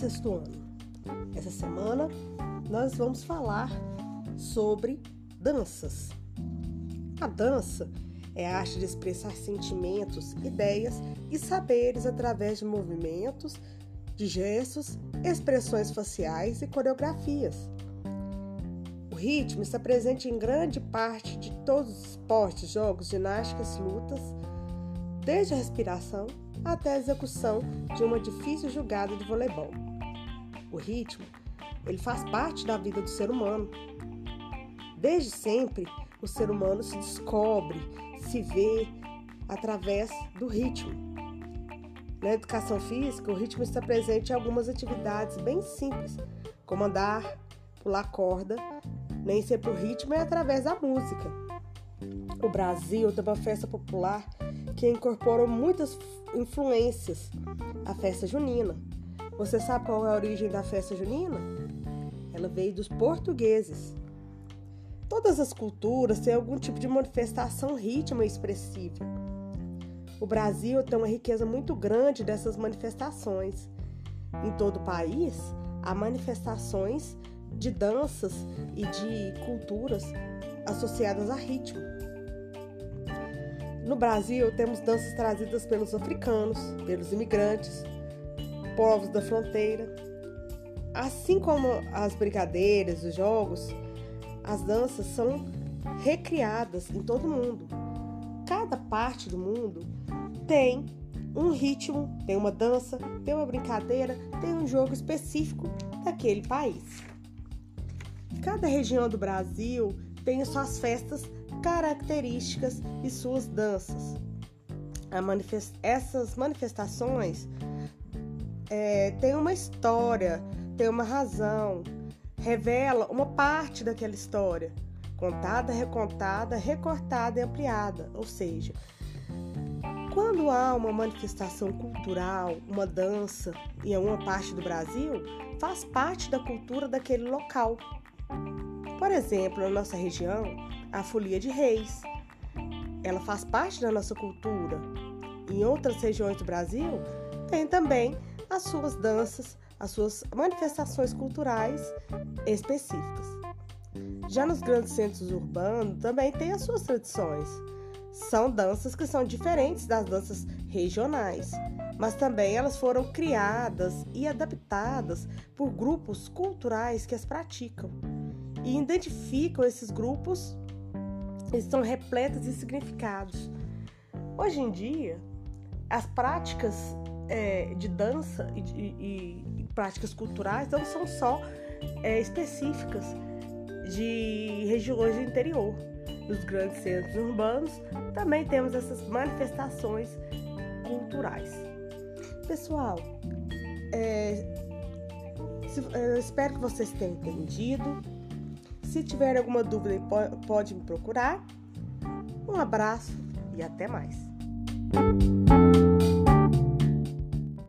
sexto ano. Essa semana nós vamos falar sobre danças. A dança é a arte de expressar sentimentos, ideias e saberes através de movimentos, de gestos, expressões faciais e coreografias. O ritmo está presente em grande parte de todos os esportes, jogos, ginásticas, lutas, desde a respiração até a execução de uma difícil jogada de voleibol. O ritmo, ele faz parte da vida do ser humano. Desde sempre, o ser humano se descobre, se vê através do ritmo. Na educação física, o ritmo está presente em algumas atividades bem simples, como andar, pular corda. Nem sempre o ritmo é através da música. O Brasil tem uma festa popular que incorporou muitas influências. A festa junina. Você sabe qual é a origem da festa junina? Ela veio dos portugueses. Todas as culturas têm algum tipo de manifestação rítmica expressiva. O Brasil tem uma riqueza muito grande dessas manifestações. Em todo o país, há manifestações de danças e de culturas associadas a ritmo. No Brasil, temos danças trazidas pelos africanos, pelos imigrantes, povos da fronteira. Assim como as brincadeiras, os jogos, as danças são recriadas em todo o mundo. Cada parte do mundo tem um ritmo, tem uma dança, tem uma brincadeira, tem um jogo específico daquele país. Cada região do Brasil tem suas festas características e suas danças. Manifest... Essas manifestações é, têm uma história, têm uma razão, revela uma parte daquela história, contada, recontada, recortada e ampliada. Ou seja, quando há uma manifestação cultural, uma dança em alguma parte do Brasil, faz parte da cultura daquele local. Por exemplo, na nossa região, a folia de reis. Ela faz parte da nossa cultura. Em outras regiões do Brasil, tem também as suas danças, as suas manifestações culturais específicas. Já nos grandes centros urbanos também tem as suas tradições. São danças que são diferentes das danças regionais, mas também elas foram criadas e adaptadas por grupos culturais que as praticam e identificam esses grupos, estão repletas de significados. Hoje em dia, as práticas é, de dança e, e, e, práticas culturais não são só é, específicas de regiões do interior. Nos grandes centros urbanos também temos essas manifestações culturais. Pessoal, é, se, eu espero que vocês tenham entendido. Se tiver alguma dúvida, pode me procurar. Um abraço e até mais.